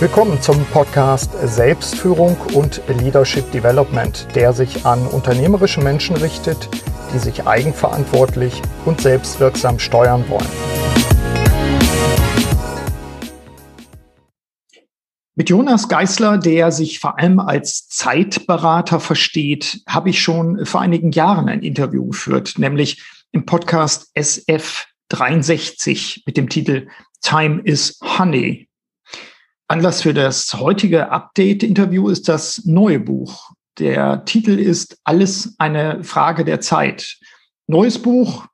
Willkommen zum Podcast Selbstführung und Leadership Development, der sich an unternehmerische Menschen richtet, die sich eigenverantwortlich und selbstwirksam steuern wollen. Mit Jonas Geißler, der sich vor allem als Zeitberater versteht, habe ich schon vor einigen Jahren ein Interview geführt, nämlich im Podcast SF 63 mit dem Titel Time is Honey. Anlass für das heutige Update-Interview ist das neue Buch. Der Titel ist Alles eine Frage der Zeit. Neues Buch.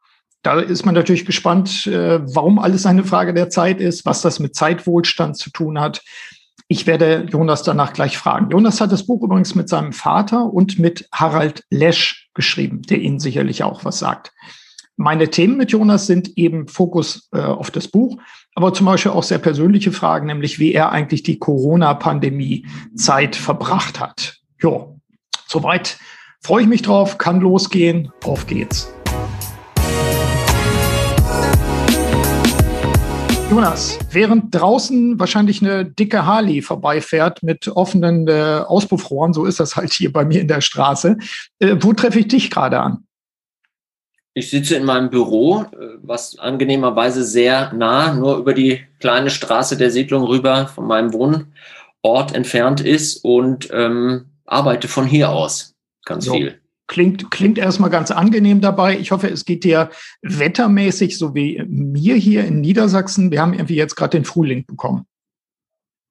Da ist man natürlich gespannt, äh, warum alles eine Frage der Zeit ist, was das mit Zeitwohlstand zu tun hat. Ich werde Jonas danach gleich fragen. Jonas hat das Buch übrigens mit seinem Vater und mit Harald Lesch geschrieben, der Ihnen sicherlich auch was sagt. Meine Themen mit Jonas sind eben Fokus äh, auf das Buch, aber zum Beispiel auch sehr persönliche Fragen, nämlich wie er eigentlich die Corona-Pandemie-Zeit verbracht hat. Jo, soweit freue ich mich drauf, kann losgehen, auf geht's. Jonas, während draußen wahrscheinlich eine dicke Harley vorbeifährt mit offenen äh, Auspuffrohren, so ist das halt hier bei mir in der Straße, äh, wo treffe ich dich gerade an? Ich sitze in meinem Büro, äh, was angenehmerweise sehr nah, nur über die kleine Straße der Siedlung rüber von meinem Wohnort entfernt ist und ähm, arbeite von hier aus ganz so. viel. Klingt, klingt erstmal ganz angenehm dabei. Ich hoffe, es geht dir wettermäßig, so wie mir hier in Niedersachsen. Wir haben irgendwie jetzt gerade den Frühling bekommen.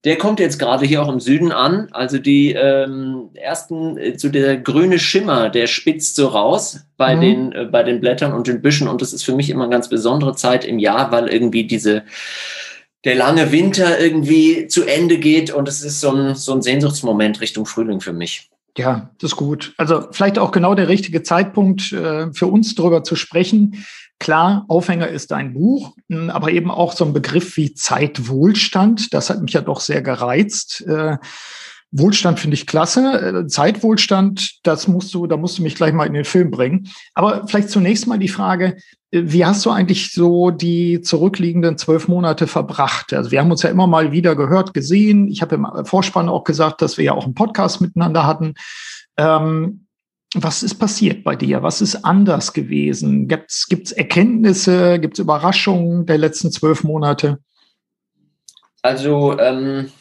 Der kommt jetzt gerade hier auch im Süden an. Also die ähm, ersten, äh, so der grüne Schimmer, der spitzt so raus bei, mhm. den, äh, bei den Blättern und den Büschen. Und das ist für mich immer eine ganz besondere Zeit im Jahr, weil irgendwie diese, der lange Winter irgendwie zu Ende geht. Und es ist so ein, so ein Sehnsuchtsmoment Richtung Frühling für mich. Ja, das ist gut. Also vielleicht auch genau der richtige Zeitpunkt äh, für uns darüber zu sprechen. Klar, Aufhänger ist ein Buch, hm, aber eben auch so ein Begriff wie Zeitwohlstand. Das hat mich ja doch sehr gereizt. Äh, Wohlstand finde ich klasse. Äh, Zeitwohlstand, das musst du, da musst du mich gleich mal in den Film bringen. Aber vielleicht zunächst mal die Frage, äh, wie hast du eigentlich so die zurückliegenden zwölf Monate verbracht? Also wir haben uns ja immer mal wieder gehört, gesehen. Ich habe im Vorspann auch gesagt, dass wir ja auch einen Podcast miteinander hatten. Ähm, was ist passiert bei dir? Was ist anders gewesen? Gibt es Erkenntnisse, gibt es Überraschungen der letzten zwölf Monate? Also ähm,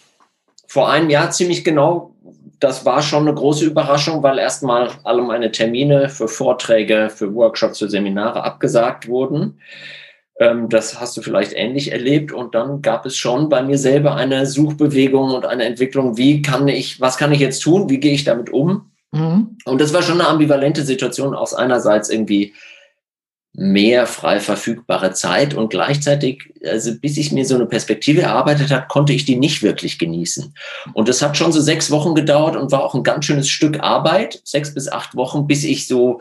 vor einem Jahr ziemlich genau, das war schon eine große Überraschung, weil erstmal alle meine Termine für Vorträge, für Workshops, für Seminare abgesagt wurden. Ähm, das hast du vielleicht ähnlich erlebt. Und dann gab es schon bei mir selber eine Suchbewegung und eine Entwicklung. Wie kann ich, was kann ich jetzt tun? Wie gehe ich damit um? Mhm. Und das war schon eine ambivalente Situation aus einerseits irgendwie mehr frei verfügbare Zeit und gleichzeitig, also bis ich mir so eine Perspektive erarbeitet habe, konnte ich die nicht wirklich genießen. Und das hat schon so sechs Wochen gedauert und war auch ein ganz schönes Stück Arbeit, sechs bis acht Wochen, bis ich so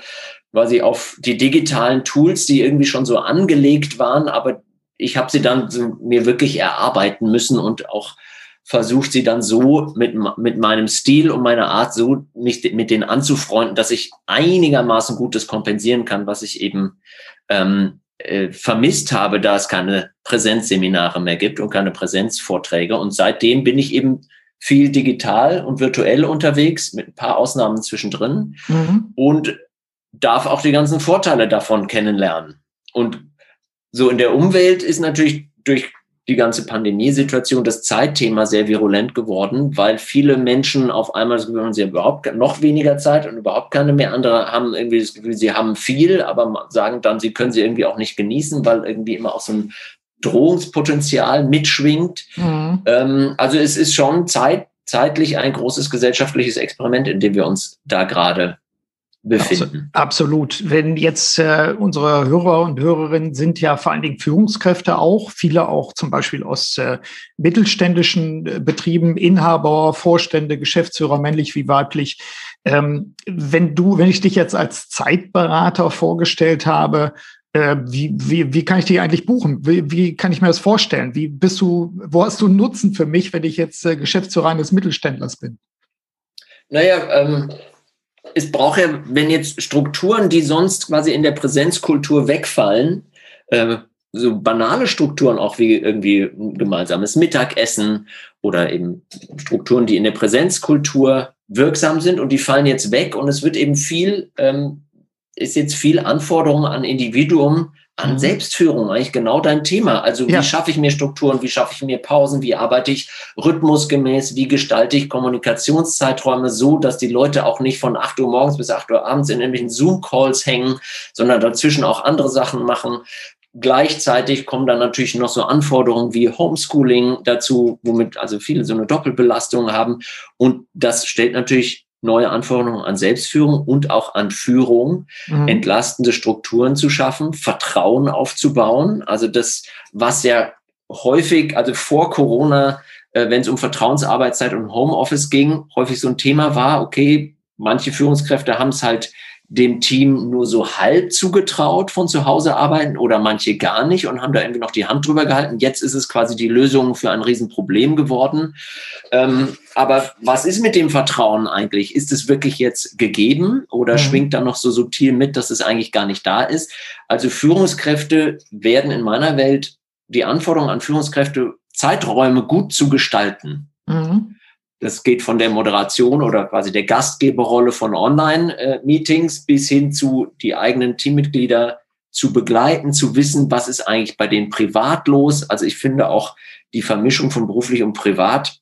quasi auf die digitalen Tools, die irgendwie schon so angelegt waren, aber ich habe sie dann so mir wirklich erarbeiten müssen und auch versucht sie dann so mit, mit meinem Stil und meiner Art so mich mit denen anzufreunden, dass ich einigermaßen Gutes kompensieren kann, was ich eben ähm, äh, vermisst habe, da es keine Präsenzseminare mehr gibt und keine Präsenzvorträge. Und seitdem bin ich eben viel digital und virtuell unterwegs, mit ein paar Ausnahmen zwischendrin mhm. und darf auch die ganzen Vorteile davon kennenlernen. Und so in der Umwelt ist natürlich durch die ganze Pandemiesituation das Zeitthema sehr virulent geworden, weil viele Menschen auf einmal das Gefühl haben, sie haben überhaupt noch weniger Zeit und überhaupt keine mehr. Andere haben irgendwie das Gefühl, sie haben viel, aber sagen dann, sie können sie irgendwie auch nicht genießen, weil irgendwie immer auch so ein Drohungspotenzial mitschwingt. Mhm. Ähm, also es ist schon zeit, zeitlich ein großes gesellschaftliches Experiment, in dem wir uns da gerade befinden. Absolut. Wenn jetzt äh, unsere Hörer und Hörerinnen sind ja vor allen Dingen Führungskräfte auch, viele auch zum Beispiel aus äh, mittelständischen äh, Betrieben, Inhaber, Vorstände, Geschäftsführer, männlich wie weiblich. Ähm, wenn du, wenn ich dich jetzt als Zeitberater vorgestellt habe, äh, wie, wie, wie kann ich dich eigentlich buchen? Wie, wie kann ich mir das vorstellen? Wie bist du, wo hast du einen Nutzen für mich, wenn ich jetzt äh, Geschäftsführer eines Mittelständlers bin? Naja, ähm, es braucht ja, wenn jetzt Strukturen, die sonst quasi in der Präsenzkultur wegfallen, äh, so banale Strukturen auch wie irgendwie ein gemeinsames Mittagessen oder eben Strukturen, die in der Präsenzkultur wirksam sind und die fallen jetzt weg und es wird eben viel, ähm, ist jetzt viel Anforderung an Individuum, an. Selbstführung, eigentlich genau dein Thema. Also wie ja. schaffe ich mir Strukturen, wie schaffe ich mir Pausen, wie arbeite ich rhythmusgemäß, wie gestalte ich Kommunikationszeiträume so, dass die Leute auch nicht von 8 Uhr morgens bis 8 Uhr abends in irgendwelchen Zoom-Calls hängen, sondern dazwischen auch andere Sachen machen. Gleichzeitig kommen dann natürlich noch so Anforderungen wie Homeschooling dazu, womit also viele so eine Doppelbelastung haben. Und das stellt natürlich neue Anforderungen an Selbstführung und auch an Führung, mhm. entlastende Strukturen zu schaffen, Vertrauen aufzubauen. Also das, was ja häufig, also vor Corona, äh, wenn es um Vertrauensarbeitszeit und Homeoffice ging, häufig so ein Thema war, okay, manche Führungskräfte haben es halt dem Team nur so halb zugetraut von zu Hause arbeiten oder manche gar nicht und haben da irgendwie noch die Hand drüber gehalten. Jetzt ist es quasi die Lösung für ein Riesenproblem geworden. Ähm, aber was ist mit dem Vertrauen eigentlich? Ist es wirklich jetzt gegeben oder mhm. schwingt da noch so subtil mit, dass es eigentlich gar nicht da ist? Also Führungskräfte werden in meiner Welt die Anforderungen an Führungskräfte, Zeiträume gut zu gestalten. Mhm. Das geht von der Moderation oder quasi der Gastgeberrolle von Online-Meetings bis hin zu die eigenen Teammitglieder zu begleiten, zu wissen, was ist eigentlich bei denen privat los. Also ich finde auch die Vermischung von beruflich und privat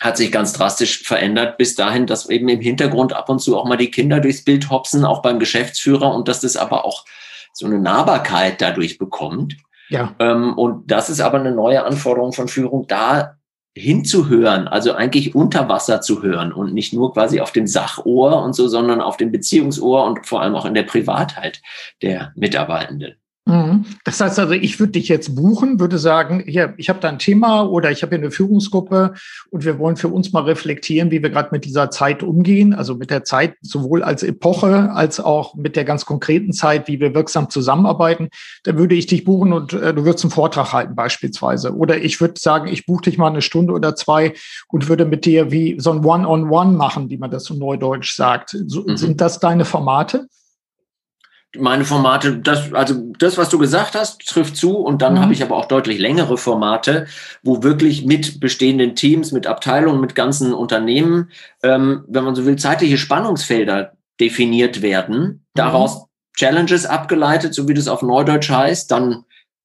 hat sich ganz drastisch verändert, bis dahin, dass eben im Hintergrund ab und zu auch mal die Kinder durchs Bild hopsen, auch beim Geschäftsführer und dass das aber auch so eine Nahbarkeit dadurch bekommt. Ja. Ähm, und das ist aber eine neue Anforderung von Führung, da hinzuhören, also eigentlich unter Wasser zu hören und nicht nur quasi auf dem Sachohr und so, sondern auf dem Beziehungsohr und vor allem auch in der Privatheit der Mitarbeitenden. Mhm. Das heißt also, ich würde dich jetzt buchen, würde sagen, hier, ich habe da ein Thema oder ich habe hier eine Führungsgruppe und wir wollen für uns mal reflektieren, wie wir gerade mit dieser Zeit umgehen, also mit der Zeit sowohl als Epoche als auch mit der ganz konkreten Zeit, wie wir wirksam zusammenarbeiten. Dann würde ich dich buchen und äh, du würdest einen Vortrag halten beispielsweise. Oder ich würde sagen, ich buche dich mal eine Stunde oder zwei und würde mit dir wie so ein One-on-One -on -One machen, wie man das so neudeutsch sagt. So, mhm. Sind das deine Formate? Meine Formate, das, also das, was du gesagt hast, trifft zu. Und dann mhm. habe ich aber auch deutlich längere Formate, wo wirklich mit bestehenden Teams, mit Abteilungen, mit ganzen Unternehmen, ähm, wenn man so will, zeitliche Spannungsfelder definiert werden. Mhm. Daraus Challenges abgeleitet, so wie das auf Neudeutsch heißt. Dann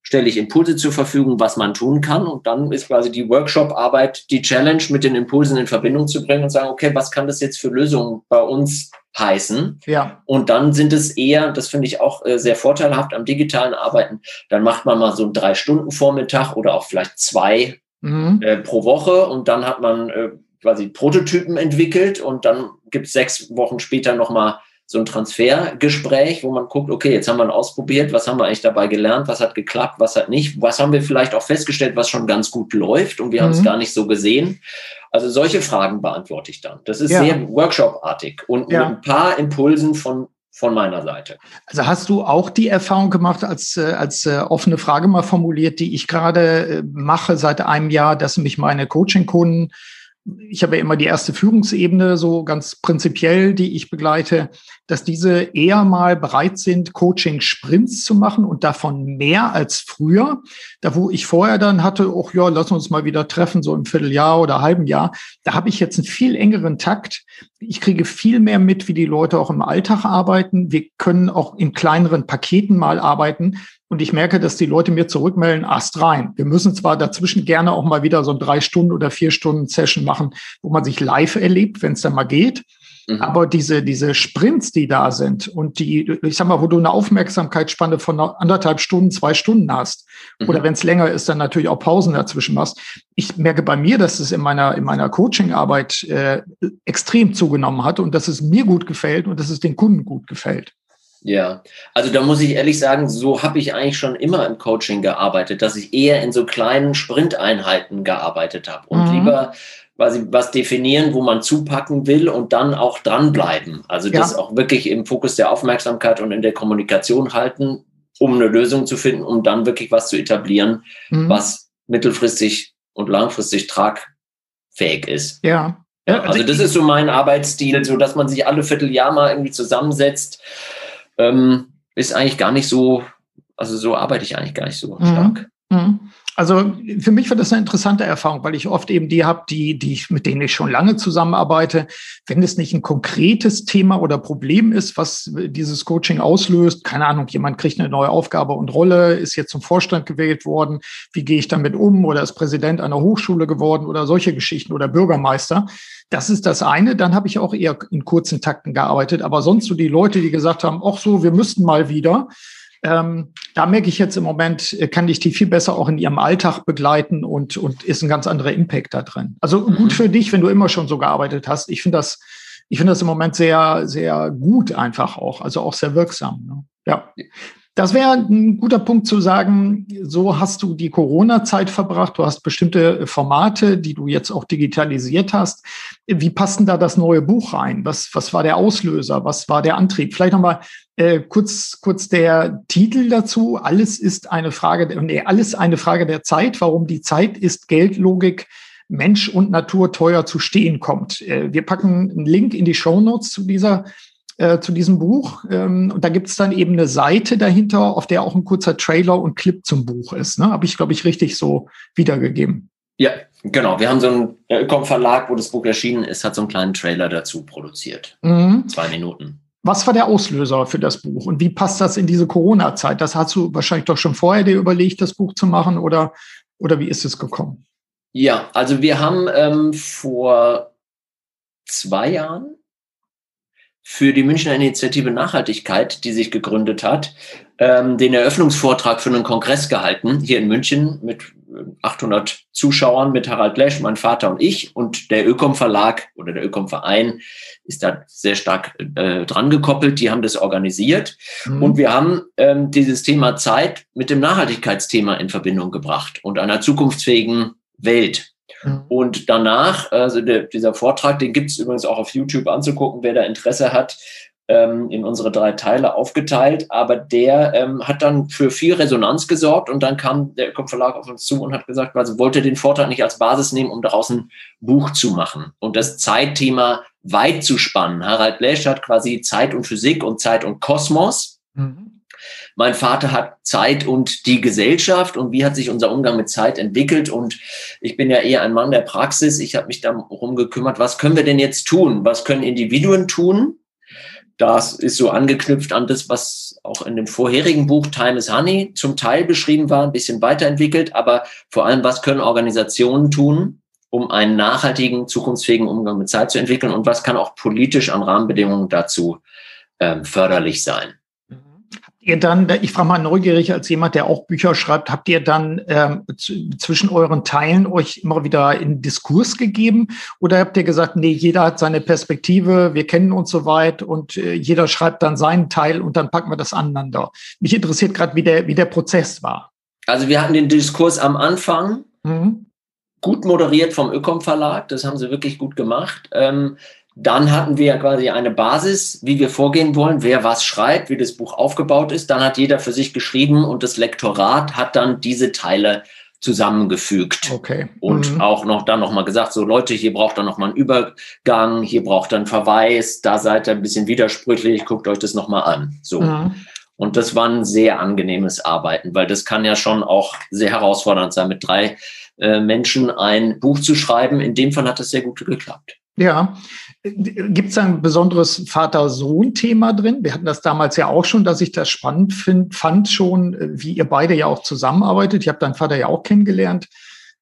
stelle ich Impulse zur Verfügung, was man tun kann. Und dann ist quasi die Workshop-Arbeit die Challenge, mit den Impulsen in Verbindung zu bringen und sagen, okay, was kann das jetzt für Lösungen bei uns heißen? Ja. Und dann sind es eher, das finde ich auch äh, sehr vorteilhaft am digitalen Arbeiten, dann macht man mal so einen Drei-Stunden-Vormittag oder auch vielleicht zwei mhm. äh, pro Woche und dann hat man äh, quasi Prototypen entwickelt und dann gibt es sechs Wochen später nochmal so ein Transfergespräch, wo man guckt, okay, jetzt haben wir ausprobiert, was haben wir eigentlich dabei gelernt, was hat geklappt, was hat nicht, was haben wir vielleicht auch festgestellt, was schon ganz gut läuft und wir mhm. haben es gar nicht so gesehen. Also solche Fragen beantworte ich dann. Das ist ja. sehr workshopartig und ja. mit ein paar Impulsen von von meiner Seite. Also hast du auch die Erfahrung gemacht, als, äh, als äh, offene Frage mal formuliert, die ich gerade äh, mache seit einem Jahr, dass mich meine Coaching-Kunden ich habe ja immer die erste Führungsebene so ganz prinzipiell, die ich begleite, dass diese eher mal bereit sind, Coaching-Sprints zu machen und davon mehr als früher. Da, wo ich vorher dann hatte, oh ja, lass uns mal wieder treffen, so im Vierteljahr oder halben Jahr, da habe ich jetzt einen viel engeren Takt. Ich kriege viel mehr mit, wie die Leute auch im Alltag arbeiten. Wir können auch in kleineren Paketen mal arbeiten. Und ich merke, dass die Leute mir zurückmelden, Ast rein. Wir müssen zwar dazwischen gerne auch mal wieder so ein drei Stunden oder vier Stunden Session machen, wo man sich live erlebt, wenn es dann mal geht. Mhm. Aber diese, diese Sprints, die da sind und die, ich sag mal, wo du eine Aufmerksamkeitsspanne von anderthalb Stunden, zwei Stunden hast, mhm. oder wenn es länger ist, dann natürlich auch Pausen dazwischen machst. Ich merke bei mir, dass es in meiner, in meiner Coaching-Arbeit äh, extrem zugenommen hat und dass es mir gut gefällt und dass es den Kunden gut gefällt. Ja, also da muss ich ehrlich sagen, so habe ich eigentlich schon immer im Coaching gearbeitet, dass ich eher in so kleinen Sprinteinheiten gearbeitet habe und mhm. lieber quasi was definieren, wo man zupacken will und dann auch dranbleiben. Also ja. das auch wirklich im Fokus der Aufmerksamkeit und in der Kommunikation halten, um eine Lösung zu finden, um dann wirklich was zu etablieren, mhm. was mittelfristig und langfristig tragfähig ist. Ja. ja also, also das ist so mein Arbeitsstil, so dass man sich alle Vierteljahr mal irgendwie zusammensetzt ähm, ist eigentlich gar nicht so also so arbeite ich eigentlich gar nicht so mhm. stark. Mhm. Also für mich war das eine interessante Erfahrung, weil ich oft eben die habe, die, die mit denen ich schon lange zusammenarbeite. Wenn es nicht ein konkretes Thema oder Problem ist, was dieses Coaching auslöst, keine Ahnung, jemand kriegt eine neue Aufgabe und Rolle, ist jetzt zum Vorstand gewählt worden, wie gehe ich damit um oder ist Präsident einer Hochschule geworden oder solche Geschichten oder Bürgermeister. Das ist das eine. Dann habe ich auch eher in kurzen Takten gearbeitet. Aber sonst so die Leute, die gesagt haben, ach so, wir müssten mal wieder ähm, da merke ich jetzt im Moment, äh, kann ich die viel besser auch in ihrem Alltag begleiten und, und ist ein ganz anderer Impact da drin. Also mhm. gut für dich, wenn du immer schon so gearbeitet hast. Ich finde das, ich finde das im Moment sehr, sehr gut einfach auch, also auch sehr wirksam. Ne? Ja. Das wäre ein guter Punkt zu sagen, so hast du die Corona-Zeit verbracht, du hast bestimmte Formate, die du jetzt auch digitalisiert hast. Wie passt denn da das neue Buch rein? Was, was war der Auslöser? Was war der Antrieb? Vielleicht nochmal äh, kurz, kurz der Titel dazu. Alles ist eine Frage, nee, alles eine Frage der Zeit. Warum die Zeit ist Geldlogik Mensch und Natur teuer zu stehen kommt. Äh, wir packen einen Link in die Show Notes zu dieser äh, zu diesem Buch. Ähm, und da gibt es dann eben eine Seite dahinter, auf der auch ein kurzer Trailer und Clip zum Buch ist. Ne? Habe ich, glaube ich, richtig so wiedergegeben. Ja, genau. Wir haben so einen Ökom Verlag, wo das Buch erschienen ist, hat so einen kleinen Trailer dazu produziert. Mhm. Zwei Minuten. Was war der Auslöser für das Buch und wie passt das in diese Corona-Zeit? Das hast du wahrscheinlich doch schon vorher dir überlegt, das Buch zu machen oder, oder wie ist es gekommen? Ja, also wir haben ähm, vor zwei Jahren für die Münchner Initiative Nachhaltigkeit, die sich gegründet hat, ähm, den Eröffnungsvortrag für einen Kongress gehalten, hier in München mit 800 Zuschauern, mit Harald Lesch, mein Vater und ich. Und der Ökom Verlag oder der Ökom Verein ist da sehr stark äh, dran gekoppelt. Die haben das organisiert. Mhm. Und wir haben ähm, dieses Thema Zeit mit dem Nachhaltigkeitsthema in Verbindung gebracht und einer zukunftsfähigen Welt. Mhm. Und danach, also der, dieser Vortrag, den gibt es übrigens auch auf YouTube anzugucken, wer da Interesse hat, ähm, in unsere drei Teile aufgeteilt. Aber der ähm, hat dann für viel Resonanz gesorgt und dann kam der Kopfverlag auf uns zu und hat gesagt, also wollte den Vortrag nicht als Basis nehmen, um daraus ein Buch zu machen und das Zeitthema weit zu spannen. Harald Lesch hat quasi Zeit und Physik und Zeit und Kosmos. Mhm. Mein Vater hat Zeit und die Gesellschaft und wie hat sich unser Umgang mit Zeit entwickelt. Und ich bin ja eher ein Mann der Praxis. Ich habe mich darum gekümmert, was können wir denn jetzt tun? Was können Individuen tun? Das ist so angeknüpft an das, was auch in dem vorherigen Buch Time is Honey zum Teil beschrieben war, ein bisschen weiterentwickelt. Aber vor allem, was können Organisationen tun, um einen nachhaltigen, zukunftsfähigen Umgang mit Zeit zu entwickeln? Und was kann auch politisch an Rahmenbedingungen dazu ähm, förderlich sein? Ihr dann, ich frage mal neugierig als jemand, der auch Bücher schreibt, habt ihr dann ähm, zwischen euren Teilen euch immer wieder in Diskurs gegeben oder habt ihr gesagt, nee, jeder hat seine Perspektive, wir kennen uns soweit und äh, jeder schreibt dann seinen Teil und dann packen wir das aneinander? Mich interessiert gerade, wie der, wie der Prozess war. Also wir hatten den Diskurs am Anfang. Mhm. Gut moderiert vom Ökom Verlag, das haben sie wirklich gut gemacht. Ähm, dann hatten wir quasi eine Basis, wie wir vorgehen wollen, wer was schreibt, wie das Buch aufgebaut ist. Dann hat jeder für sich geschrieben und das Lektorat hat dann diese Teile zusammengefügt. Okay. Und mhm. auch noch dann nochmal gesagt, so Leute, hier braucht ihr nochmal einen Übergang, hier braucht ihr einen Verweis, da seid ihr ein bisschen widersprüchlich, guckt euch das nochmal an. So. Mhm. Und das war ein sehr angenehmes Arbeiten, weil das kann ja schon auch sehr herausfordernd sein, mit drei äh, Menschen ein Buch zu schreiben. In dem Fall hat das sehr gut geklappt. Ja, Gibt es ein besonderes Vater-Sohn-Thema drin? Wir hatten das damals ja auch schon, dass ich das spannend find, fand schon, äh, wie ihr beide ja auch zusammenarbeitet. Ich habe deinen Vater ja auch kennengelernt.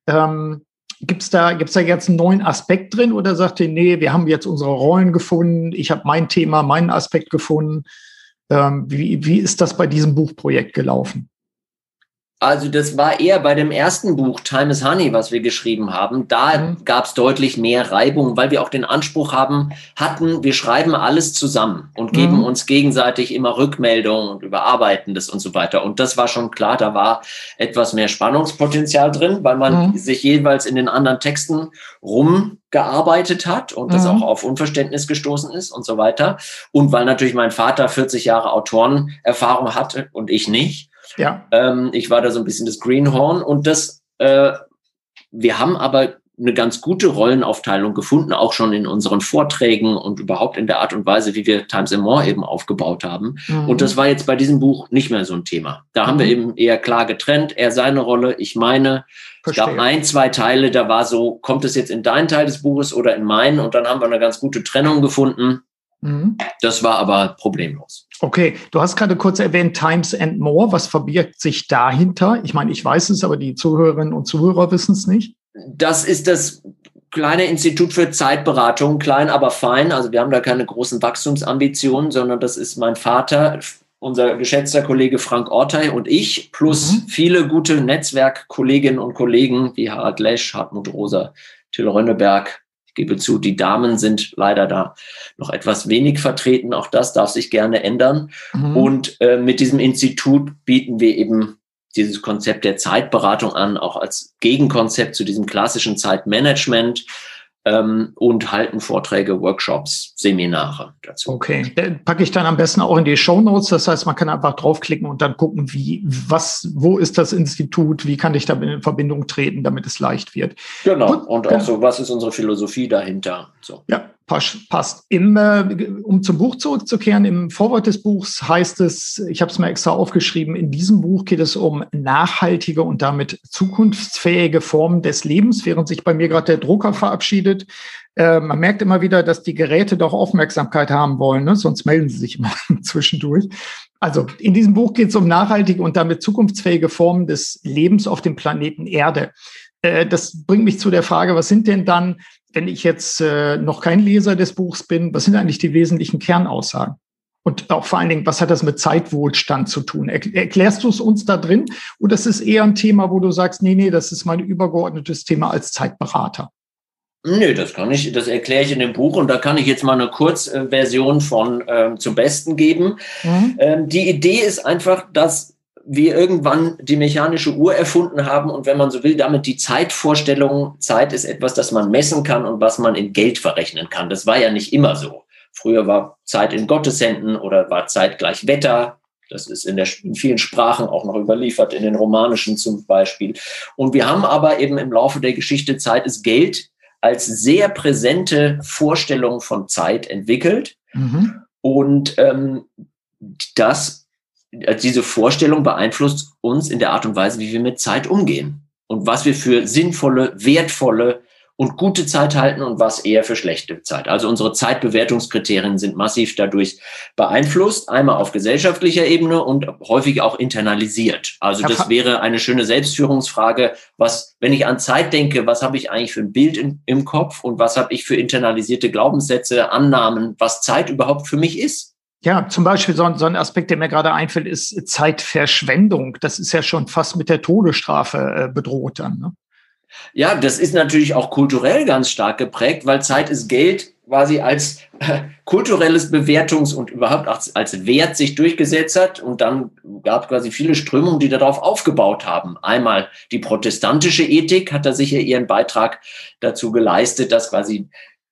Ähm, Gibt es da, gibt's da jetzt einen neuen Aspekt drin oder sagt ihr, nee, wir haben jetzt unsere Rollen gefunden, ich habe mein Thema, meinen Aspekt gefunden? Ähm, wie, wie ist das bei diesem Buchprojekt gelaufen? Also das war eher bei dem ersten Buch, Time is Honey, was wir geschrieben haben. Da mhm. gab es deutlich mehr Reibung, weil wir auch den Anspruch haben, hatten, wir schreiben alles zusammen und geben mhm. uns gegenseitig immer Rückmeldungen und überarbeiten das und so weiter. Und das war schon klar, da war etwas mehr Spannungspotenzial drin, weil man mhm. sich jeweils in den anderen Texten rumgearbeitet hat und das mhm. auch auf Unverständnis gestoßen ist und so weiter. Und weil natürlich mein Vater 40 Jahre Autorenerfahrung hatte und ich nicht. Ja. Ähm, ich war da so ein bisschen das Greenhorn und das, äh, wir haben aber eine ganz gute Rollenaufteilung gefunden, auch schon in unseren Vorträgen und überhaupt in der Art und Weise, wie wir Times and More eben aufgebaut haben. Mhm. Und das war jetzt bei diesem Buch nicht mehr so ein Thema. Da mhm. haben wir mhm. eben eher klar getrennt. Er seine Rolle, ich meine. Verstehe. Es gab ein, zwei Teile, da war so, kommt es jetzt in deinen Teil des Buches oder in meinen? Und dann haben wir eine ganz gute Trennung gefunden. Mhm. Das war aber problemlos. Okay, du hast gerade kurz erwähnt Times and More. Was verbirgt sich dahinter? Ich meine, ich weiß es, aber die Zuhörerinnen und Zuhörer wissen es nicht. Das ist das kleine Institut für Zeitberatung, klein aber fein. Also wir haben da keine großen Wachstumsambitionen, sondern das ist mein Vater, unser geschätzter Kollege Frank Ortei und ich, plus mhm. viele gute Netzwerkkolleginnen und Kollegen wie Harald Lesch, Hartmut Rosa, Till Rönneberg, gebe zu, die Damen sind leider da noch etwas wenig vertreten. Auch das darf sich gerne ändern. Mhm. Und äh, mit diesem Institut bieten wir eben dieses Konzept der Zeitberatung an, auch als Gegenkonzept zu diesem klassischen Zeitmanagement ähm, und halten Vorträge, Workshops, Seminare dazu. Okay, dann packe ich dann am besten auch in die Show Notes. Das heißt, man kann einfach draufklicken und dann gucken, wie, was, wo ist das Institut, wie kann ich da in Verbindung treten, damit es leicht wird. Genau. Gut, und auch so, was ist unsere Philosophie dahinter? So. Ja, passt. Im, äh, um zum Buch zurückzukehren, im Vorwort des Buchs heißt es, ich habe es mir extra aufgeschrieben, in diesem Buch geht es um nachhaltige und damit zukunftsfähige Formen des Lebens, während sich bei mir gerade der Drucker verabschiedet. Äh, man merkt immer wieder, dass die Geräte doch Aufmerksamkeit haben wollen, ne? sonst melden sie sich immer zwischendurch. Also in diesem Buch geht es um nachhaltige und damit zukunftsfähige Formen des Lebens auf dem Planeten Erde. Äh, das bringt mich zu der Frage, was sind denn dann wenn ich jetzt äh, noch kein Leser des Buchs bin, was sind eigentlich die wesentlichen Kernaussagen? Und auch vor allen Dingen, was hat das mit Zeitwohlstand zu tun? erklärst du es uns da drin? Oder ist es eher ein Thema, wo du sagst, nee, nee, das ist mein übergeordnetes Thema als Zeitberater? Nö, das kann ich, das erkläre ich in dem Buch und da kann ich jetzt mal eine Kurzversion von ähm, zum Besten geben. Mhm. Ähm, die Idee ist einfach, dass wir irgendwann die mechanische Uhr erfunden haben und wenn man so will, damit die Zeitvorstellung, Zeit ist etwas, das man messen kann und was man in Geld verrechnen kann. Das war ja nicht immer so. Früher war Zeit in Gotteshänden oder war Zeit gleich Wetter. Das ist in, der, in vielen Sprachen auch noch überliefert, in den romanischen zum Beispiel. Und wir haben aber eben im Laufe der Geschichte Zeit ist Geld als sehr präsente Vorstellung von Zeit entwickelt. Mhm. Und ähm, das diese Vorstellung beeinflusst uns in der Art und Weise, wie wir mit Zeit umgehen und was wir für sinnvolle, wertvolle und gute Zeit halten und was eher für schlechte Zeit. Also unsere Zeitbewertungskriterien sind massiv dadurch beeinflusst, einmal auf gesellschaftlicher Ebene und häufig auch internalisiert. Also das wäre eine schöne Selbstführungsfrage, was, wenn ich an Zeit denke, was habe ich eigentlich für ein Bild in, im Kopf und was habe ich für internalisierte Glaubenssätze, Annahmen, was Zeit überhaupt für mich ist? Ja, zum Beispiel so ein, so ein Aspekt, der mir gerade einfällt, ist Zeitverschwendung. Das ist ja schon fast mit der Todesstrafe äh, bedroht dann. Ne? Ja, das ist natürlich auch kulturell ganz stark geprägt, weil Zeit ist Geld quasi als äh, kulturelles Bewertungs- und überhaupt als, als Wert sich durchgesetzt hat. Und dann gab es quasi viele Strömungen, die darauf aufgebaut haben. Einmal die protestantische Ethik hat da sicher ihren Beitrag dazu geleistet, dass quasi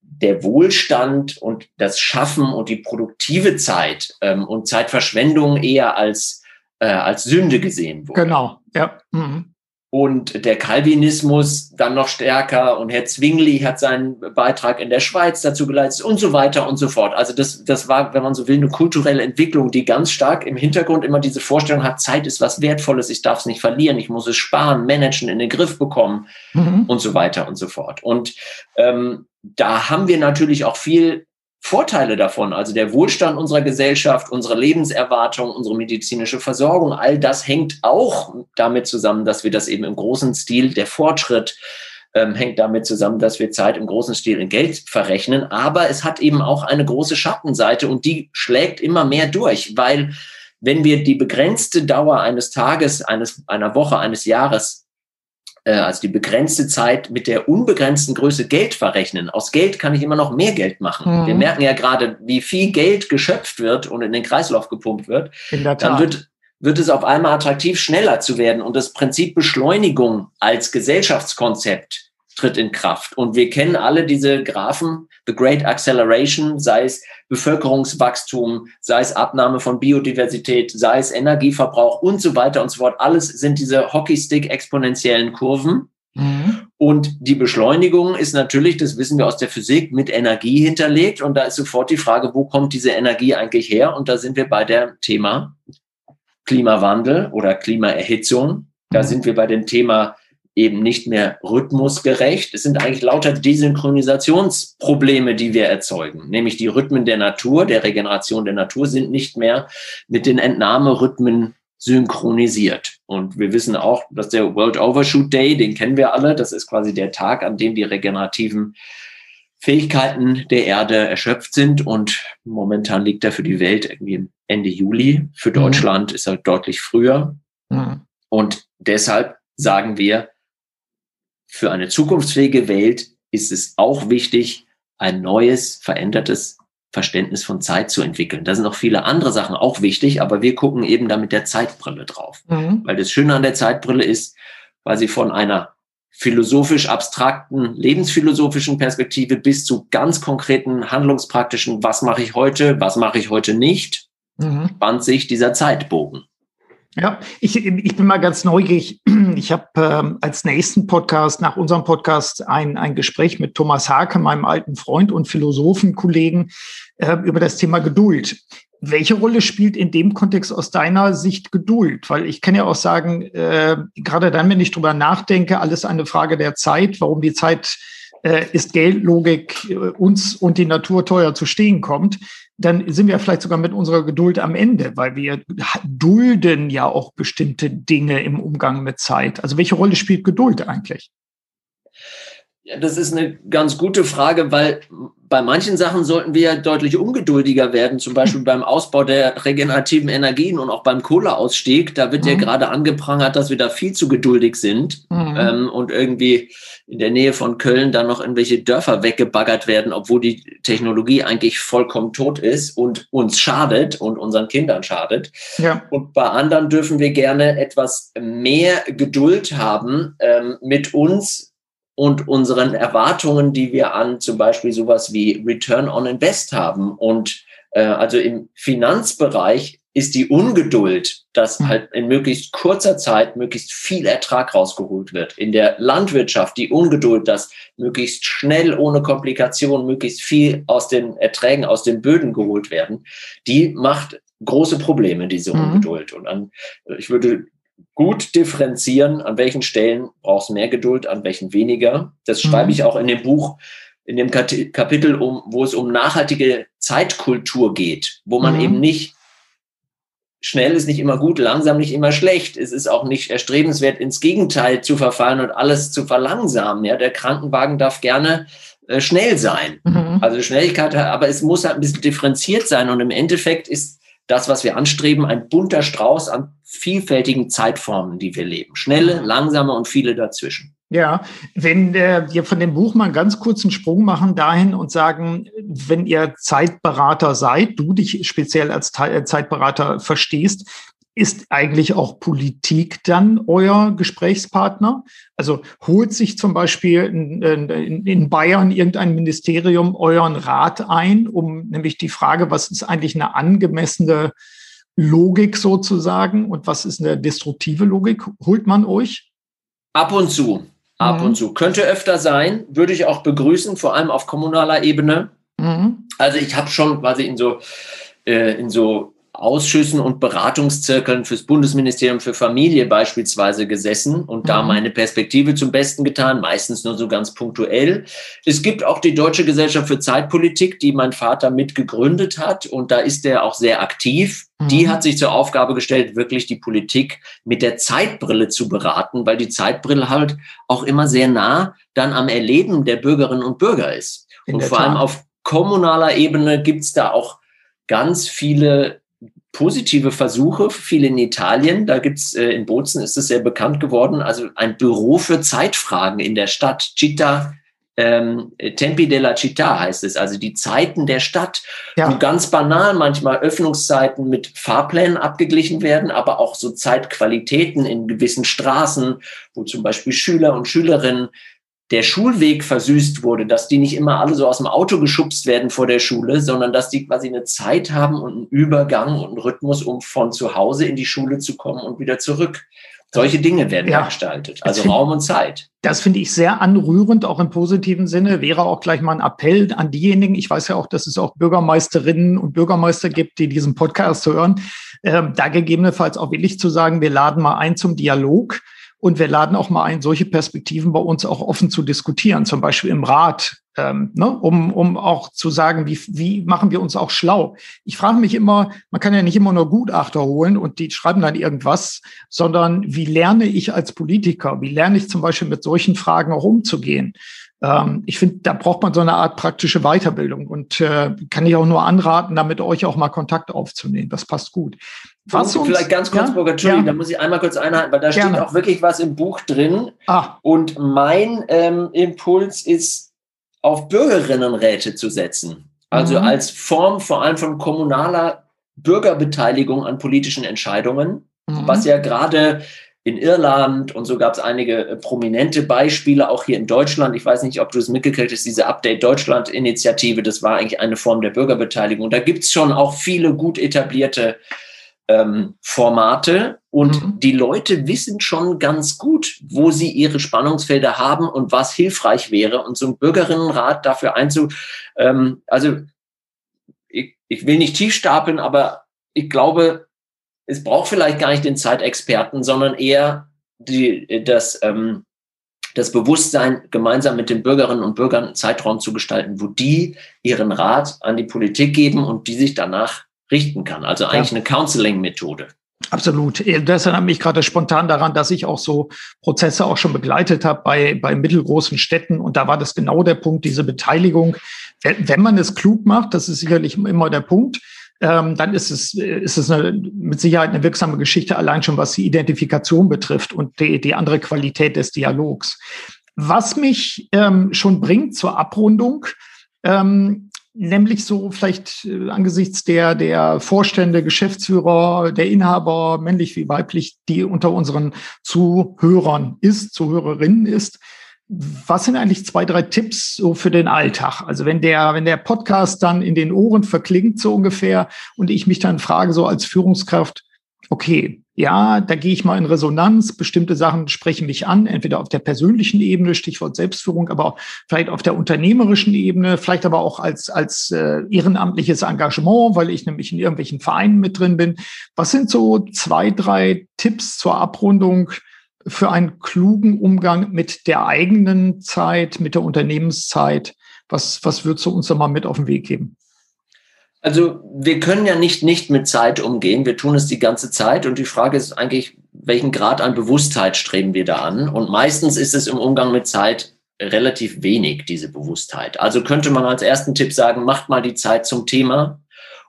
der Wohlstand und das Schaffen und die produktive Zeit ähm, und Zeitverschwendung eher als, äh, als Sünde gesehen wurde. Genau, ja. Mhm. Und der Calvinismus dann noch stärker und Herr Zwingli hat seinen Beitrag in der Schweiz dazu geleistet und so weiter und so fort. Also das, das war, wenn man so will, eine kulturelle Entwicklung, die ganz stark im Hintergrund immer diese Vorstellung hat, Zeit ist was Wertvolles, ich darf es nicht verlieren, ich muss es sparen, managen, in den Griff bekommen mhm. und so weiter und so fort. Und ähm, da haben wir natürlich auch viel Vorteile davon. Also der Wohlstand unserer Gesellschaft, unsere Lebenserwartung, unsere medizinische Versorgung, all das hängt auch damit zusammen, dass wir das eben im großen Stil, der Fortschritt ähm, hängt damit zusammen, dass wir Zeit im großen Stil in Geld verrechnen. Aber es hat eben auch eine große Schattenseite und die schlägt immer mehr durch, weil wenn wir die begrenzte Dauer eines Tages, eines, einer Woche, eines Jahres also die begrenzte Zeit mit der unbegrenzten Größe Geld verrechnen. Aus Geld kann ich immer noch mehr Geld machen. Mhm. Wir merken ja gerade, wie viel Geld geschöpft wird und in den Kreislauf gepumpt wird. Dann wird, wird es auf einmal attraktiv, schneller zu werden. Und das Prinzip Beschleunigung als Gesellschaftskonzept tritt in Kraft. Und wir kennen alle diese Graphen, The Great Acceleration, sei es Bevölkerungswachstum, sei es Abnahme von Biodiversität, sei es Energieverbrauch und so weiter und so fort. Alles sind diese Hockeystick exponentiellen Kurven. Mhm. Und die Beschleunigung ist natürlich, das wissen wir aus der Physik, mit Energie hinterlegt. Und da ist sofort die Frage, wo kommt diese Energie eigentlich her? Und da sind wir bei dem Thema Klimawandel oder Klimaerhitzung. Da mhm. sind wir bei dem Thema eben nicht mehr rhythmusgerecht. Es sind eigentlich lauter Desynchronisationsprobleme, die wir erzeugen. Nämlich die Rhythmen der Natur, der Regeneration der Natur sind nicht mehr mit den Entnahmerhythmen synchronisiert. Und wir wissen auch, dass der World Overshoot Day, den kennen wir alle, das ist quasi der Tag, an dem die regenerativen Fähigkeiten der Erde erschöpft sind. Und momentan liegt er für die Welt irgendwie Ende Juli. Für mhm. Deutschland mhm. ist er deutlich früher. Mhm. Und deshalb sagen wir, für eine zukunftsfähige Welt ist es auch wichtig, ein neues, verändertes Verständnis von Zeit zu entwickeln. Da sind noch viele andere Sachen auch wichtig, aber wir gucken eben da mit der Zeitbrille drauf. Mhm. Weil das Schöne an der Zeitbrille ist, weil sie von einer philosophisch abstrakten, lebensphilosophischen Perspektive bis zu ganz konkreten, handlungspraktischen, was mache ich heute, was mache ich heute nicht, mhm. spannt sich dieser Zeitbogen. Ja, ich, ich bin mal ganz neugierig. Ich habe ähm, als nächsten Podcast, nach unserem Podcast, ein, ein Gespräch mit Thomas Hake, meinem alten Freund und Philosophenkollegen, äh, über das Thema Geduld. Welche Rolle spielt in dem Kontext aus deiner Sicht Geduld? Weil ich kann ja auch sagen, äh, gerade dann, wenn ich drüber nachdenke, alles eine Frage der Zeit, warum die Zeit äh, ist Geldlogik äh, uns und die Natur teuer zu stehen kommt dann sind wir vielleicht sogar mit unserer Geduld am Ende, weil wir dulden ja auch bestimmte Dinge im Umgang mit Zeit. Also welche Rolle spielt Geduld eigentlich? Ja, das ist eine ganz gute Frage, weil bei manchen Sachen sollten wir deutlich ungeduldiger werden, zum Beispiel beim Ausbau der regenerativen Energien und auch beim Kohleausstieg. Da wird mhm. ja gerade angeprangert, dass wir da viel zu geduldig sind mhm. ähm, und irgendwie in der Nähe von Köln dann noch irgendwelche Dörfer weggebaggert werden, obwohl die Technologie eigentlich vollkommen tot ist und uns schadet und unseren Kindern schadet. Ja. Und bei anderen dürfen wir gerne etwas mehr Geduld haben ähm, mit uns und unseren Erwartungen, die wir an zum Beispiel sowas wie Return on Invest haben. Und äh, also im Finanzbereich ist die Ungeduld, dass hm. halt in möglichst kurzer Zeit möglichst viel Ertrag rausgeholt wird. In der Landwirtschaft die Ungeduld, dass möglichst schnell, ohne Komplikation, möglichst viel aus den Erträgen, aus den Böden geholt werden, die macht große Probleme, diese mhm. Ungeduld. Und an, ich würde gut differenzieren, an welchen Stellen brauchst du mehr Geduld, an welchen weniger. Das mhm. schreibe ich auch in dem Buch, in dem Kapitel, um, wo es um nachhaltige Zeitkultur geht, wo man mhm. eben nicht schnell ist nicht immer gut, langsam nicht immer schlecht. Es ist auch nicht erstrebenswert, ins Gegenteil zu verfallen und alles zu verlangsamen. Ja, der Krankenwagen darf gerne äh, schnell sein. Mhm. Also Schnelligkeit, aber es muss halt ein bisschen differenziert sein und im Endeffekt ist das, was wir anstreben, ein bunter Strauß an vielfältigen Zeitformen, die wir leben. Schnelle, langsame und viele dazwischen. Ja, wenn äh, wir von dem Buch mal einen ganz kurzen Sprung machen dahin und sagen, wenn ihr Zeitberater seid, du dich speziell als Zeitberater verstehst, ist eigentlich auch Politik dann euer Gesprächspartner? Also holt sich zum Beispiel in, in, in, Bayern irgendein Ministerium euren Rat ein, um nämlich die Frage, was ist eigentlich eine angemessene Logik sozusagen und was ist eine destruktive Logik? Holt man euch? Ab und zu. Ab mhm. und zu. Könnte öfter sein, würde ich auch begrüßen, vor allem auf kommunaler Ebene. Mhm. Also ich habe schon quasi in so, äh, in so Ausschüssen und Beratungszirkeln fürs Bundesministerium für Familie beispielsweise gesessen und mhm. da meine Perspektive zum Besten getan, meistens nur so ganz punktuell. Es gibt auch die Deutsche Gesellschaft für Zeitpolitik, die mein Vater mitgegründet hat und da ist er auch sehr aktiv. Mhm. Die hat sich zur Aufgabe gestellt, wirklich die Politik mit der Zeitbrille zu beraten, weil die Zeitbrille halt auch immer sehr nah dann am Erleben der Bürgerinnen und Bürger ist. In und vor Tat. allem auf kommunaler Ebene gibt's da auch ganz viele positive Versuche, viele in Italien. Da gibt's äh, in Bozen ist es sehr bekannt geworden, also ein Büro für Zeitfragen in der Stadt. Città ähm, Tempi della Città heißt es, also die Zeiten der Stadt. Ja. Und ganz banal manchmal Öffnungszeiten mit Fahrplänen abgeglichen werden, aber auch so Zeitqualitäten in gewissen Straßen, wo zum Beispiel Schüler und Schülerinnen der Schulweg versüßt wurde, dass die nicht immer alle so aus dem Auto geschubst werden vor der Schule, sondern dass die quasi eine Zeit haben und einen Übergang und einen Rhythmus, um von zu Hause in die Schule zu kommen und wieder zurück. Solche Dinge werden ja, gestaltet, also find, Raum und Zeit. Das finde ich sehr anrührend, auch im positiven Sinne. Wäre auch gleich mal ein Appell an diejenigen. Ich weiß ja auch, dass es auch Bürgermeisterinnen und Bürgermeister gibt, die diesen Podcast hören. Ähm, da gegebenenfalls auch willig zu sagen, wir laden mal ein zum Dialog und wir laden auch mal ein, solche Perspektiven bei uns auch offen zu diskutieren, zum Beispiel im Rat, ähm, ne, um, um auch zu sagen, wie, wie machen wir uns auch schlau. Ich frage mich immer, man kann ja nicht immer nur Gutachter holen und die schreiben dann irgendwas, sondern wie lerne ich als Politiker, wie lerne ich zum Beispiel mit solchen Fragen auch umzugehen? Ähm, ich finde, da braucht man so eine Art praktische Weiterbildung und äh, kann ich auch nur anraten, damit euch auch mal Kontakt aufzunehmen. Das passt gut. Uns, vielleicht ganz kurz, ja, Burger, ja. da muss ich einmal kurz einhalten, weil da Gerne. steht auch wirklich was im Buch drin. Ah. Und mein ähm, Impuls ist, auf Bürgerinnenräte zu setzen. Also mhm. als Form vor allem von kommunaler Bürgerbeteiligung an politischen Entscheidungen, mhm. was ja gerade in Irland und so gab es einige äh, prominente Beispiele, auch hier in Deutschland. Ich weiß nicht, ob du es mitgekriegt hast, diese Update Deutschland-Initiative, das war eigentlich eine Form der Bürgerbeteiligung. Da gibt es schon auch viele gut etablierte ähm, Formate und mhm. die Leute wissen schon ganz gut, wo sie ihre Spannungsfelder haben und was hilfreich wäre. Und so ein Bürgerinnenrat dafür einzu, ähm, also ich, ich will nicht tief stapeln, aber ich glaube, es braucht vielleicht gar nicht den Zeitexperten, sondern eher die, das, ähm, das Bewusstsein, gemeinsam mit den Bürgerinnen und Bürgern einen Zeitraum zu gestalten, wo die ihren Rat an die Politik geben und die sich danach richten kann. Also eigentlich ja. eine Counseling-Methode. Absolut. Das erinnert mich gerade spontan daran, dass ich auch so Prozesse auch schon begleitet habe bei, bei mittelgroßen Städten. Und da war das genau der Punkt, diese Beteiligung. Wenn man es klug macht, das ist sicherlich immer der Punkt, ähm, dann ist es, ist es eine, mit Sicherheit eine wirksame Geschichte, allein schon was die Identifikation betrifft und die, die andere Qualität des Dialogs. Was mich ähm, schon bringt zur Abrundung, ähm, nämlich so vielleicht äh, angesichts der, der Vorstände, Geschäftsführer, der Inhaber, männlich wie weiblich, die unter unseren Zuhörern ist, Zuhörerinnen ist. Was sind eigentlich zwei, drei Tipps so für den Alltag? Also wenn der, wenn der Podcast dann in den Ohren verklingt so ungefähr und ich mich dann frage so als Führungskraft, okay, ja, da gehe ich mal in Resonanz. Bestimmte Sachen sprechen mich an, entweder auf der persönlichen Ebene, Stichwort Selbstführung, aber auch vielleicht auf der unternehmerischen Ebene, vielleicht aber auch als, als äh, ehrenamtliches Engagement, weil ich nämlich in irgendwelchen Vereinen mit drin bin. Was sind so zwei, drei Tipps zur Abrundung für einen klugen Umgang mit der eigenen Zeit, mit der Unternehmenszeit? Was, was würdest du uns da mal mit auf den Weg geben? Also wir können ja nicht nicht mit Zeit umgehen. Wir tun es die ganze Zeit. Und die Frage ist eigentlich, welchen Grad an Bewusstheit streben wir da an? Und meistens ist es im Umgang mit Zeit relativ wenig, diese Bewusstheit. Also könnte man als ersten Tipp sagen, macht mal die Zeit zum Thema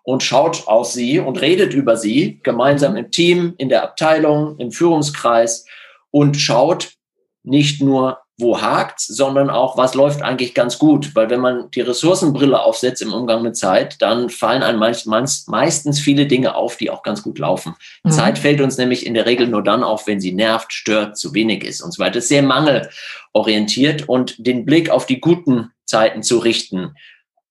und schaut auf sie und redet über sie gemeinsam im Team, in der Abteilung, im Führungskreis und schaut nicht nur, wo hakt, sondern auch, was läuft eigentlich ganz gut. Weil wenn man die Ressourcenbrille aufsetzt im Umgang mit Zeit, dann fallen einem meistens viele Dinge auf, die auch ganz gut laufen. Mhm. Zeit fällt uns nämlich in der Regel nur dann auf, wenn sie nervt, stört, zu wenig ist und so weiter. Das ist sehr mangelorientiert und den Blick auf die guten Zeiten zu richten,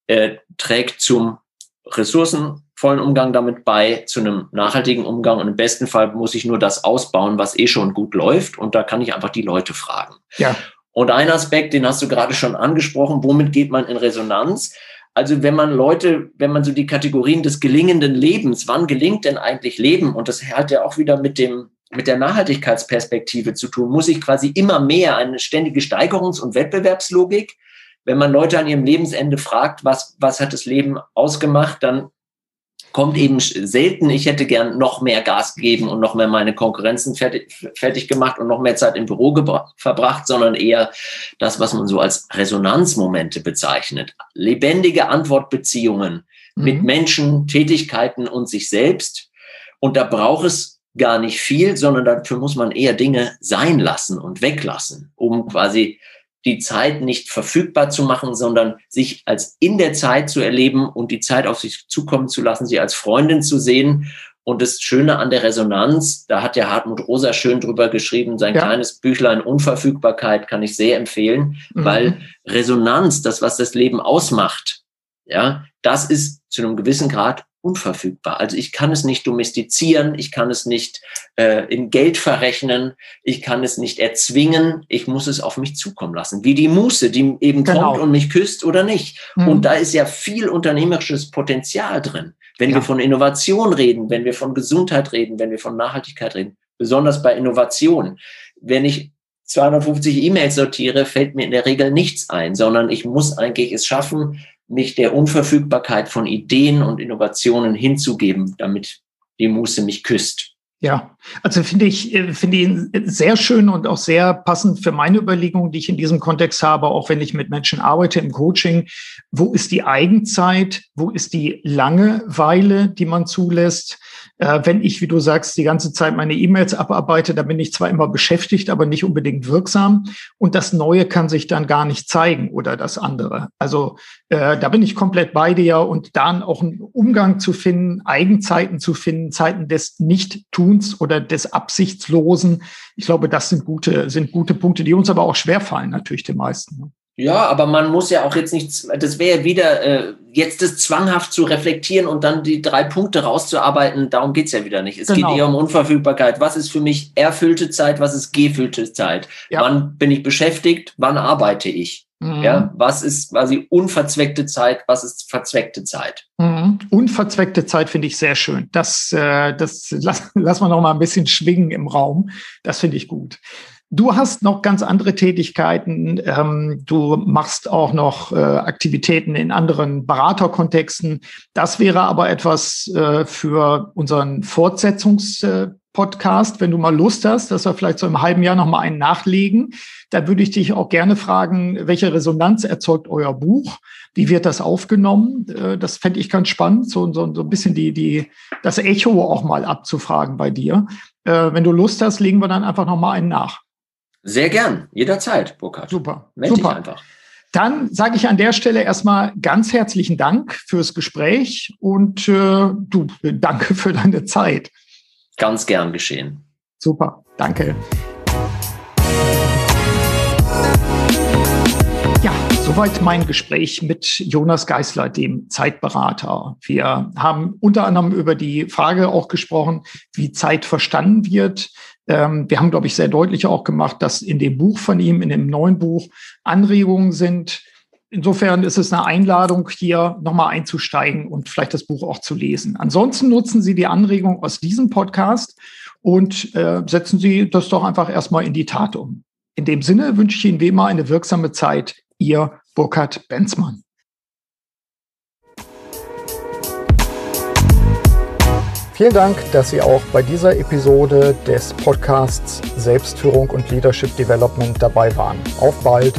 äh, trägt zum ressourcenvollen Umgang damit bei, zu einem nachhaltigen Umgang. Und im besten Fall muss ich nur das ausbauen, was eh schon gut läuft. Und da kann ich einfach die Leute fragen. Ja. Und ein Aspekt, den hast du gerade schon angesprochen, womit geht man in Resonanz? Also wenn man Leute, wenn man so die Kategorien des gelingenden Lebens, wann gelingt denn eigentlich Leben? Und das hat ja auch wieder mit dem mit der Nachhaltigkeitsperspektive zu tun, muss ich quasi immer mehr eine ständige Steigerungs- und Wettbewerbslogik. Wenn man Leute an ihrem Lebensende fragt, was, was hat das Leben ausgemacht, dann kommt eben selten, ich hätte gern noch mehr Gas gegeben und noch mehr meine Konkurrenzen fertig, fertig gemacht und noch mehr Zeit im Büro verbracht, sondern eher das, was man so als Resonanzmomente bezeichnet. Lebendige Antwortbeziehungen mhm. mit Menschen, Tätigkeiten und sich selbst. Und da braucht es gar nicht viel, sondern dafür muss man eher Dinge sein lassen und weglassen, um quasi die Zeit nicht verfügbar zu machen, sondern sich als in der Zeit zu erleben und die Zeit auf sich zukommen zu lassen, sie als Freundin zu sehen. Und das Schöne an der Resonanz, da hat ja Hartmut Rosa schön drüber geschrieben, sein ja. kleines Büchlein Unverfügbarkeit kann ich sehr empfehlen, mhm. weil Resonanz, das, was das Leben ausmacht, ja, das ist zu einem gewissen Grad unverfügbar. Also ich kann es nicht domestizieren, ich kann es nicht äh, in Geld verrechnen, ich kann es nicht erzwingen, ich muss es auf mich zukommen lassen. Wie die Muße, die eben genau. kommt und mich küsst oder nicht. Mhm. Und da ist ja viel unternehmerisches Potenzial drin. Wenn ja. wir von Innovation reden, wenn wir von Gesundheit reden, wenn wir von Nachhaltigkeit reden, besonders bei Innovation. Wenn ich 250 E-Mails sortiere, fällt mir in der Regel nichts ein, sondern ich muss eigentlich es schaffen, mich der Unverfügbarkeit von Ideen und Innovationen hinzugeben, damit die Muße mich küsst. Ja, also finde ich, äh, finde ihn sehr schön und auch sehr passend für meine Überlegungen, die ich in diesem Kontext habe, auch wenn ich mit Menschen arbeite im Coaching. Wo ist die Eigenzeit? Wo ist die Langeweile, die man zulässt? Äh, wenn ich, wie du sagst, die ganze Zeit meine E-Mails abarbeite, da bin ich zwar immer beschäftigt, aber nicht unbedingt wirksam. Und das Neue kann sich dann gar nicht zeigen oder das andere. Also äh, da bin ich komplett bei dir und dann auch einen Umgang zu finden, Eigenzeiten zu finden, Zeiten des Nicht-Tuns oder des Absichtslosen. Ich glaube, das sind gute, sind gute Punkte, die uns aber auch schwerfallen, natürlich den meisten. Ne? Ja, aber man muss ja auch jetzt nicht, das wäre ja wieder äh, jetzt das zwanghaft zu reflektieren und dann die drei Punkte rauszuarbeiten, darum geht's ja wieder nicht. Es genau. geht eher um Unverfügbarkeit. Was ist für mich erfüllte Zeit, was ist gefüllte Zeit? Ja. Wann bin ich beschäftigt, wann arbeite ich? Mhm. Ja, was ist quasi unverzweckte Zeit, was ist verzweckte Zeit? Mhm. Unverzweckte Zeit finde ich sehr schön. Das, äh, das lass, lass mal noch mal ein bisschen schwingen im Raum. Das finde ich gut. Du hast noch ganz andere Tätigkeiten. Ähm, du machst auch noch äh, Aktivitäten in anderen Beraterkontexten. Das wäre aber etwas äh, für unseren Fortsetzungspodcast, wenn du mal Lust hast, dass wir vielleicht so im halben Jahr noch mal einen nachlegen. Da würde ich dich auch gerne fragen, welche Resonanz erzeugt euer Buch? Wie wird das aufgenommen? Äh, das fände ich ganz spannend, so, so, so ein bisschen die, die, das Echo auch mal abzufragen bei dir. Äh, wenn du Lust hast, legen wir dann einfach noch mal einen nach. Sehr gern, jederzeit, Burkhard. Super. Meld super. einfach. Dann sage ich an der Stelle erstmal ganz herzlichen Dank fürs Gespräch und äh, du, danke für deine Zeit. Ganz gern geschehen. Super, danke. Ja, soweit mein Gespräch mit Jonas Geisler, dem Zeitberater. Wir haben unter anderem über die Frage auch gesprochen, wie Zeit verstanden wird, ähm, wir haben, glaube ich, sehr deutlich auch gemacht, dass in dem Buch von ihm, in dem neuen Buch, Anregungen sind. Insofern ist es eine Einladung, hier nochmal einzusteigen und vielleicht das Buch auch zu lesen. Ansonsten nutzen Sie die Anregung aus diesem Podcast und äh, setzen Sie das doch einfach erstmal in die Tat um. In dem Sinne wünsche ich Ihnen wie immer eine wirksame Zeit. Ihr Burkhard Benzmann. Vielen Dank, dass Sie auch bei dieser Episode des Podcasts Selbstführung und Leadership Development dabei waren. Auf bald!